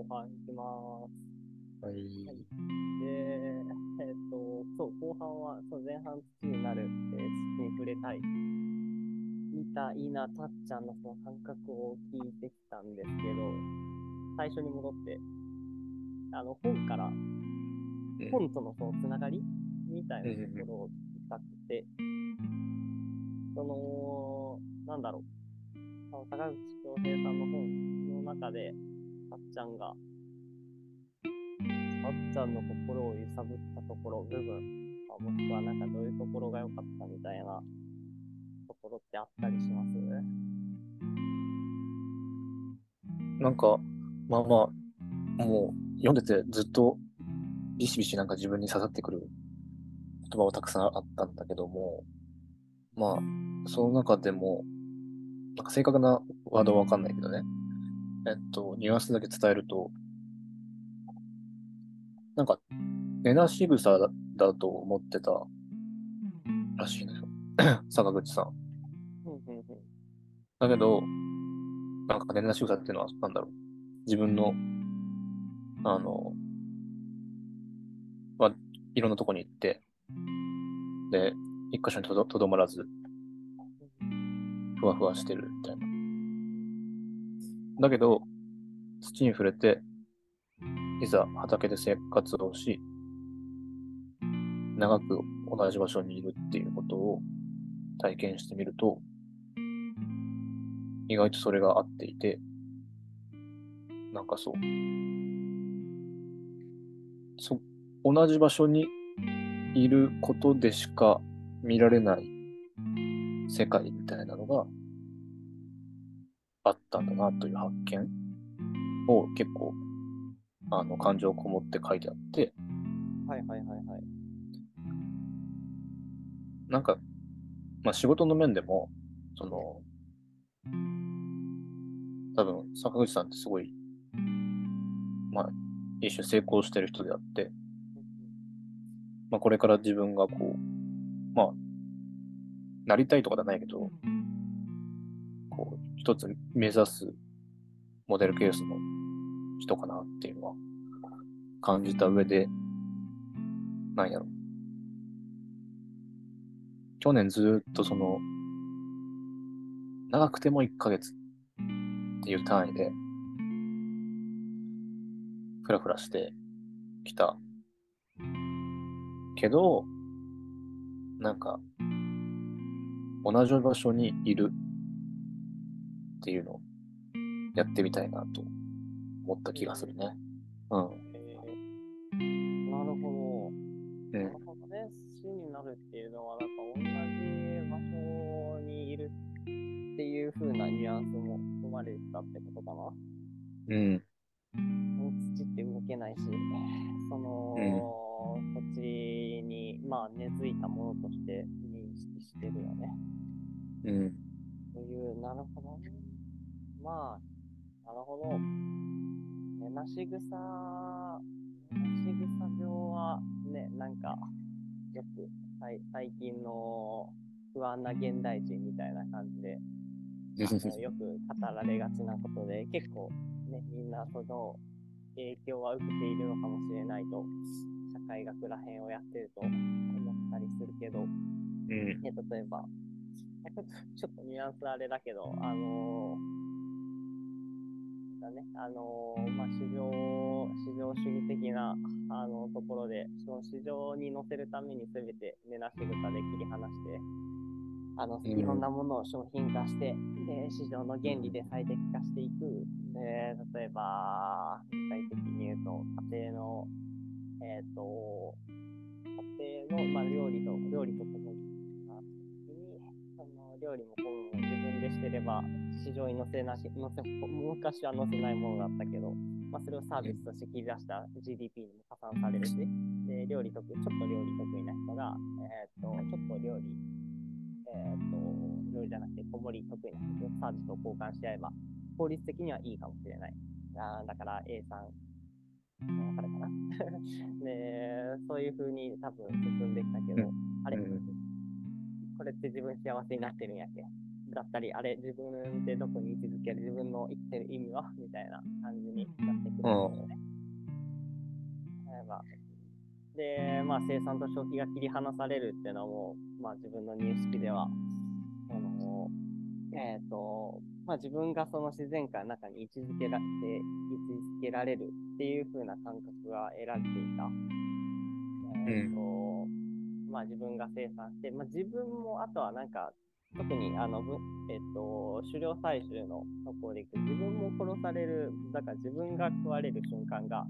後半いきます。はい。はいで、えっ、と、そう、後半は、そう、前半土になる、えー土に触れたい、みたいなたっちゃんのその感覚を聞いてきたんですけど、最初に戻って、あの、本から、うん本とのそのつながりみたいなところを聞きたくて、その、なんだろう、あの高口恭平さんの本の中で、たっちゃんが、たっちゃんの心を揺さぶったところ、部分、あもしくはなんかどういうところが良かったみたいな。ところってあったりします？なんか、まあまあ、もう読んでてずっとビシビシなんか自分に刺さってくる言葉はたくさんあったんだけども、まあ、その中でも、なんか正確なワードはわかんないけどね。えっと、ニュアンスだけ伝えると、なんか、寝なし草だだと思ってたらしいのよ。坂口さん。だけど、なんか寝なし草っていうのは、なんだろう。自分の、あの、まあ、いろんなとこに行って、で、一箇所にとどとどまらず、ふわふわしてるみたいな。だけど、土に触れて、いざ畑で生活をし、長く同じ場所にいるっていうことを体験してみると、意外とそれが合っていて、なんかそう、そ、同じ場所にいることでしか見られない世界みたいなのがあったんだなという発見を結構、あの、感情こもって書いてあって、はいはいはいはい。なんか、まあ仕事の面でも、その、多分、坂口さんってすごい、まあ、一種成功してる人であって、まあこれから自分がこう、まあ、なりたいとかじゃないけど、こう、一つ目指すモデルケースの人かなっていうのは感じた上で、なんやろ。去年ずっとその、長くても1ヶ月っていう単位で、ふらふらしてきた。けど、なんか、同じ場所にいるっていうのをやってみたいなと思った気がするね。うん。えー、なるほど。うんなるほどね。死になるっていうのは、なんか同じ場所にいるっていう風なニュアンスも含まれてたってことかな。うん。土って動けないし、その、土地に、まあ、根付いたものとして認識してるよね。うん。という、なるほどね。まあ、なるほど。寝なし草、寝なし草病はね、なんか、よく、最最近の不安な現代人みたいな感じで、よく語られがちなことで、結構ね、みんなその影響は受けているのかもしれないと、社会学らへんをやってると思ったりするけど、うん。ね、例えば、ちょっとニュアンスあれだけど、あのーだね、あのーまあ、市場、市場主義的な、あのところで、その市場に乗せるために全て根なし草で切り離して、あの、うんいろんなものを商品化して、で、市場の原理で最適化していく。で、例えば、具体的に言うと、家庭の、えっ、と、家庭の、まあ、料理と、料理とともに、まあ時に、その料理もこうでしてれば、市場に載せなし、載せ、昔は載せないものだったけど、まあ、それをサービスとして切り出した GDP にも加算されるし、で、料理得意、ちょっと料理得意な人が、えっ、と、ちょっと料理、えっ、と、料理じゃなくて、小盛り得意な人とサービスを交換し合えば、効率的にはいいかもしれない。あーだから A さん、わかるかな？で、そういう風に多分進んできたけど、あれ、うん。これって自分幸せになってるんやっけ？だったり、あれ、自分ってどこに位置づける、自分の生きてる意味はみたいな感じになってくるんですよね。例えばで、まあ、生産と消費が切り離されるっていうのも、まあ、自分の認識では、そのえっ、と、まあ、自分がその自然界の中に位置づけられて、位置づけられるっていう風な感覚が得られていた。えっ、と、まあ、自分が生産して、まあ、自分も、あとはなんか、特に、あの、ぶえっ、と、狩猟採集のところでいく自分も殺される、だから自分が食われる瞬間が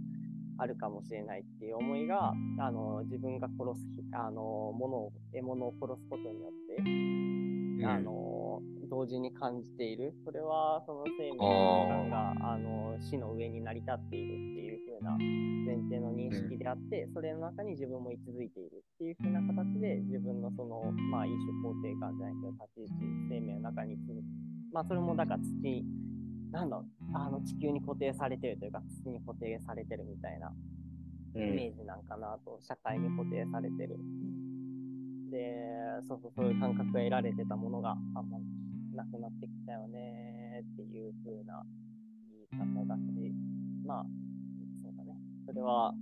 あるかもしれないっていう思いが、あの、自分が殺す、あの、ものを、獲物を殺すことによって、あの、同時に感じている。それは、その生命の時間が、あの、死の上に成り立っているっていう風な前提の認識であって、それの中に自分も位置づいているっていう風な形で、自分のその、まあ、一種肯定感じゃないけど、立ち位置、生命の中に。まあ、それもだから土、なんだろう、あの、地球に固定されてるというか、土に固定されてるみたいなうイメん。ージなんかなと、社会に固定されてる。で、そうそう、そういう感覚が得られてたものがあんまりなくなってきたよねっていう風な言い方だし、まあ、そうだね。それは、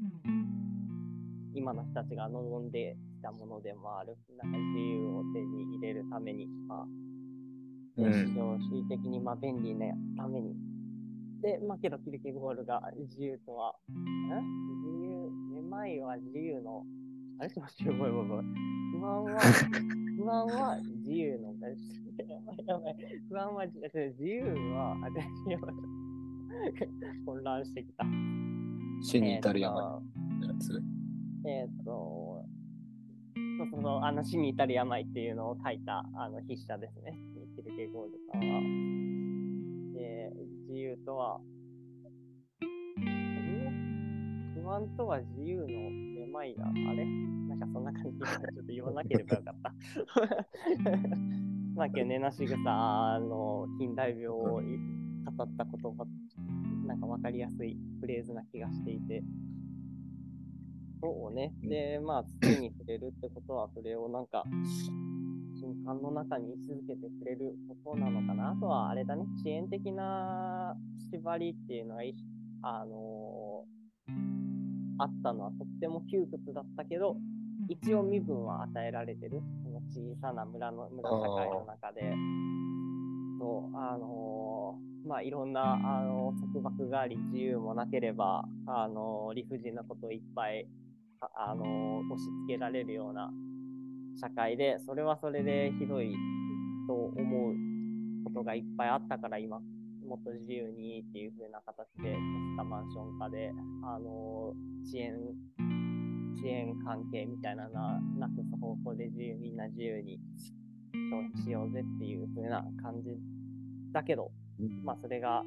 今の人たちが望んできたものでもある。なんか自由を手に入れるために、まあ、うん市場主義的にまあ便利なために。で、まあけどキルケゴールが自由とは、ん？自由、めまいは自由の、あれ？ちょっと待って、ごめんごめんごめん。不安は、不安は自由の、やばいやばい。不安は自自由は、あ、じゃあやばい混乱してきた。死に至る山えーとのやつ。えっ、と、そうそうそう、あの、死に至る病っていうのを書いた、あの、筆者ですね。ミッケル・ゲゴールさんは。で、自由とは、え不安とは自由のめまいだ。あれ？なんかそんな感じで、ちょっと言わなければよかった。まあ、けどねなしぐさの近代病を語った言葉、なんかわかりやすいフレーズな気がしていて、そうね。で、まあ、土に触れるってことは、それをなんか、瞬間の中に位置づけてくれることなのかな。あとは、あれだね、支援的な縛りっていうのは、いあのーあったのはとっても窮屈だったけど、一応身分は与えられてる。この小さな村の、村社会の中で。そう、あのーまあ、いろんな、あのー束縛があり、自由もなければ、あのー理不尽なことをいっぱい、ああのー押し付けられるような社会で、それはそれでひどいと思うことがいっぱいあったから、今、もっと自由にっていう風な形で、都市化マンション化で、あのー支援、支援関係みたいなのはなくす方向で自由、みんな自由に消費しようぜっていう風な感じだけど、まあそれが、あ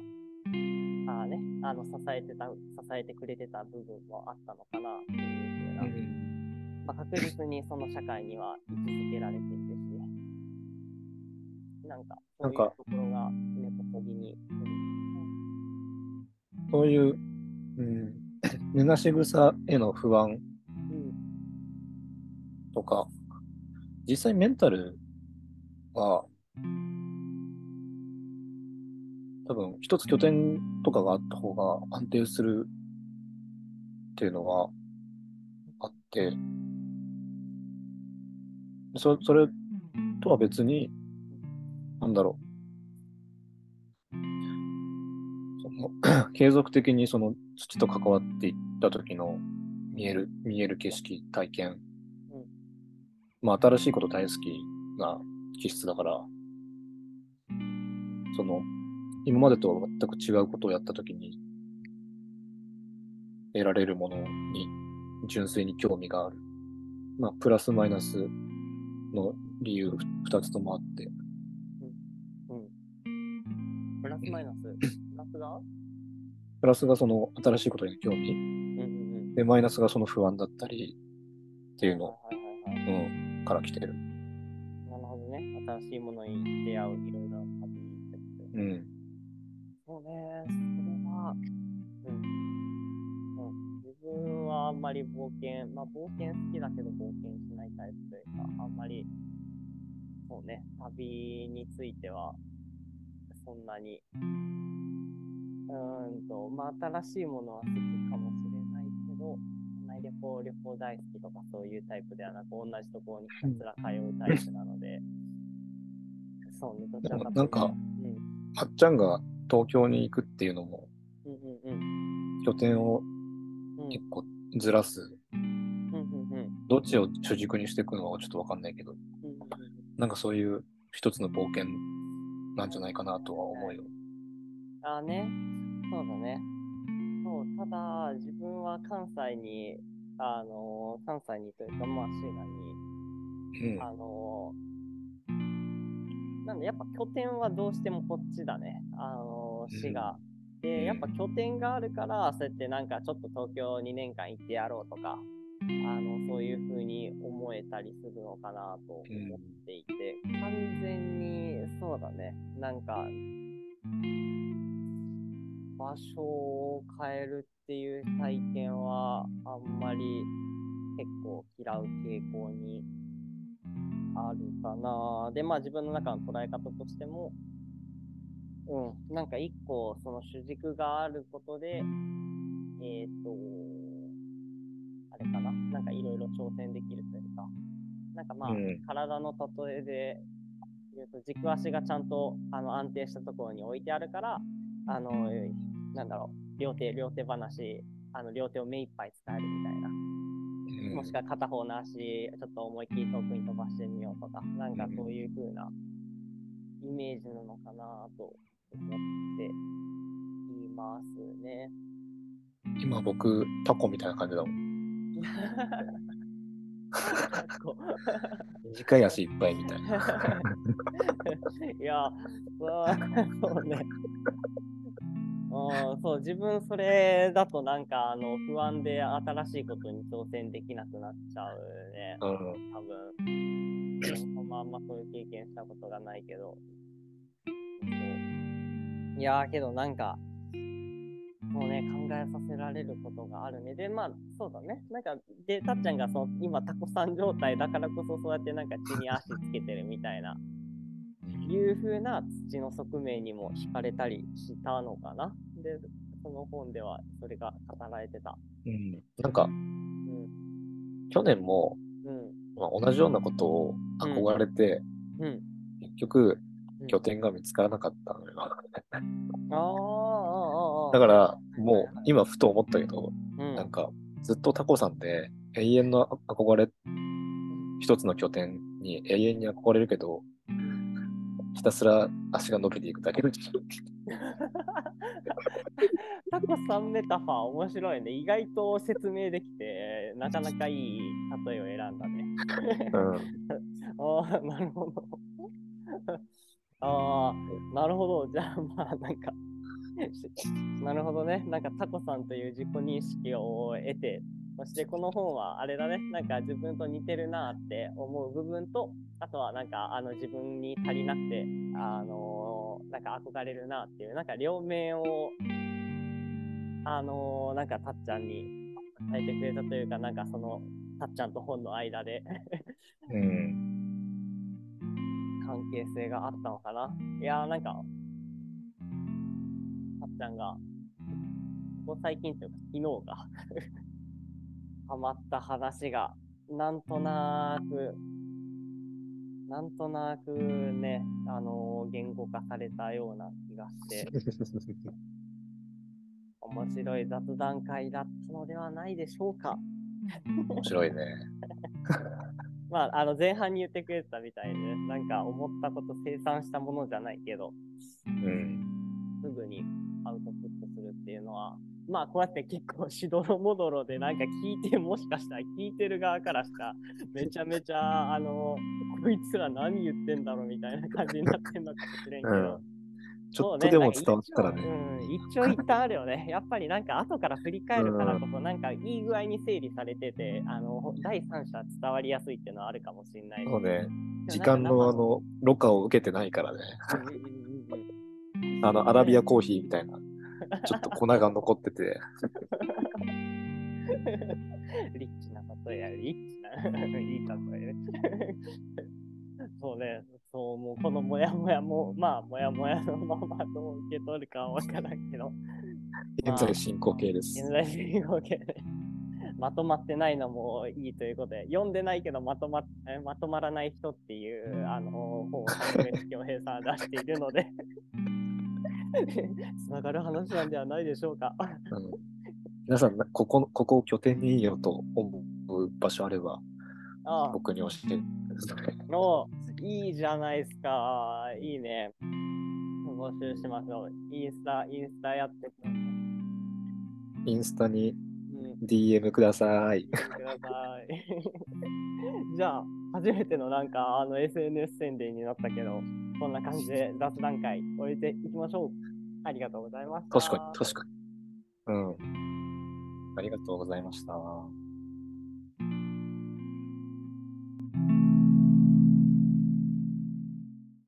あね、あの支えてた、支えてくれてた部分もあったのかなっていう風な、まあ、確実にその社会には位置づけられているし、なんか、そういうなんかところが根こそぎに、そういう、うん、寝なし草への不安うん、とか、実際メンタルは、多分一つ拠点とかがあった方が安定するっていうのはあって、そそれとは別に、なんだろう。その 継続的にその土と関わっていった時の見える、見える景色、体験。うんまあ新しいこと大好きな気質だから、その、今までとは全く違うことをやった時に、得られるものに純粋に興味がある。まあ、プラスマイナスの理由二つともあって、うん。プラスマイナス、プラスが？プラスがその新しいことへの興味、うんうんうん。で、マイナスがその不安だったりっていうの、はいはいはいはい。うん、から来てる。なるほどね。新しいものに出会ういろいろな旅ってことでうん。そうね、それは、うん。うん、自分はあんまり冒険、まあ冒険好きだけど冒険しないタイプというか、あんまり、そうね、旅については、そんなに、うーんと、まあ、新しいものは好きかもし旅行、旅行大好きとかそういうタイプではなく、同じところにひたすら通うタイプなので、そうね、どちらかというと。なんかうん、まっちゃんが東京に行くっていうのも、うんうんうん。拠点をうん一個ずらす、うんうんうんどっちを主軸にしていくのかはちょっとわかんないけど、うんうんなんかそういう一つの冒険なんじゃないかなとは思うよ。ああね、そうだね。そう、ただ、自分は関西に、あの関西にというか、まあ、滋賀に、うん。あのなんで、やっぱ拠点はどうしてもこっちだね。あの滋賀。で、やっぱ拠点があるから、そうやってなんかちょっと東京2年間行ってやろうとか、あの、そういう風に思えたりするのかなと思っていて、完全に、そうだね。なんか、場所を変えるっていう体験は、あんまり結構嫌う傾向にあるかな。で、まあ自分の中の捉え方としても、うん、なんか一個その主軸があることで、えっ、と、あれかな、なんかいろいろ挑戦できるというか、なんかまあ、うん。体の例えで言うと、軸足がちゃんとあの安定したところに置いてあるから、あの、なんだろう、両手、両手話、あの両手を目いっぱい使えるみたいな。うんもしくは片方の足、ちょっと思いっきり遠くに飛ばしてみようとか、なんかそういう風なイメージなのかなと思っていますね。今僕、タコみたいな感じだもん。こ短い足いっぱいみたいな。う いや、そうね。うん、そう、自分それだとなんかあの不安で新しいことに挑戦できなくなっちゃうね。うん。多分。僕もあんまそういう経験したことがないけど。いやーけどなんか、もうね、考えさせられることがあるね。で、まあ、そうだね。なんか、で、たっちゃんがその今、タコさん状態だからこそ、そうやってなんか地に足つけてるみたいな、いう風な土の側面にも惹かれたりしたのかな。で、その本ではそれが語られてた。うん。なんか、うん、去年も、うん、まあ、同じようなことを憧れて、うん。結局、うん拠点が見つからなかったのよ。あーあー、あーあー、だから、もう、今、ふと思ったけど、うん、なんか、ずっとタコさんって、永遠の憧れ、一つの拠点に永遠に憧れるけど、ひたすら足が伸びていくだけで。タコさんメタファー面白いね。意外と説明できて、なかなかいい例えを選んだね。うん。ああ、なるほど。ああ、なるほど。じゃあ、まあ、なんか、なるほどね。なんか、タコさんという自己認識を得て、そしてこの本はあれだね。なんか自分と似てるなって思う部分と、あとはなんか、あの自分に足りなくて、あのーなんか憧れるなっていう、なんか両面を、あのーなんかたっちゃんに伝えてくれたというか、なんかその、たっちゃんと本の間でうん。関係性があったのかな。いやーなんか、たっちゃんが、ここ最近というか昨日が、ハマった話が、なんとなく、なんとなくね、あのー言語化されたような気がして、面白い雑談会だったのではないでしょうか。面白いね。まあ、あの前半に言ってくれてたみたいで、なんか思ったこと生産したものじゃないけど、うん。すぐにアウトプットするっていうのは、まあこうやって結構しどろもどろでなんか聞いて、もしかしたら聞いてる側からしたら、めちゃめちゃ、あの、こいつら何言ってんだろうみたいな感じになってんのかもしれんけど、うんちょっとでも伝わったらね。うん、一長一短あるよね。やっぱりなんか後から振り返るからこそ、なんかいい具合に整理されてて、あの、第三者伝わりやすいっていうのはあるかもしれない。そうね。時間のあの、ろ過を受けてないからね。あの、アラビアコーヒーみたいな、ちょっと粉が残ってて。リッチな例えや、リッチな、いい例え。そうね、そう、もうこのモヤモヤも、まあ、モヤモヤのままどう受け取るかはわからんけど、現在進行形です。現在進行形でまとまってないのもいいということで、読んでないけどまとまえまとまらない人っていうあの本を谷口恭平さんは出しているので、つながる話なんではないでしょうか。うん皆さん、ここ、ここを拠点にいいよと思う場所あれば、ああ僕に教えてください。おいいじゃないですか。いいね。募集しましょう。インスタ、インスタやってください。インスタにうん、DM ください。ください。じゃあ、初めてのなんか、あの、SNS 宣伝になったけど、そんな感じで雑談会終えていきましょう。ありがとうございます。確かに、確かに。うん。ありがとうございました。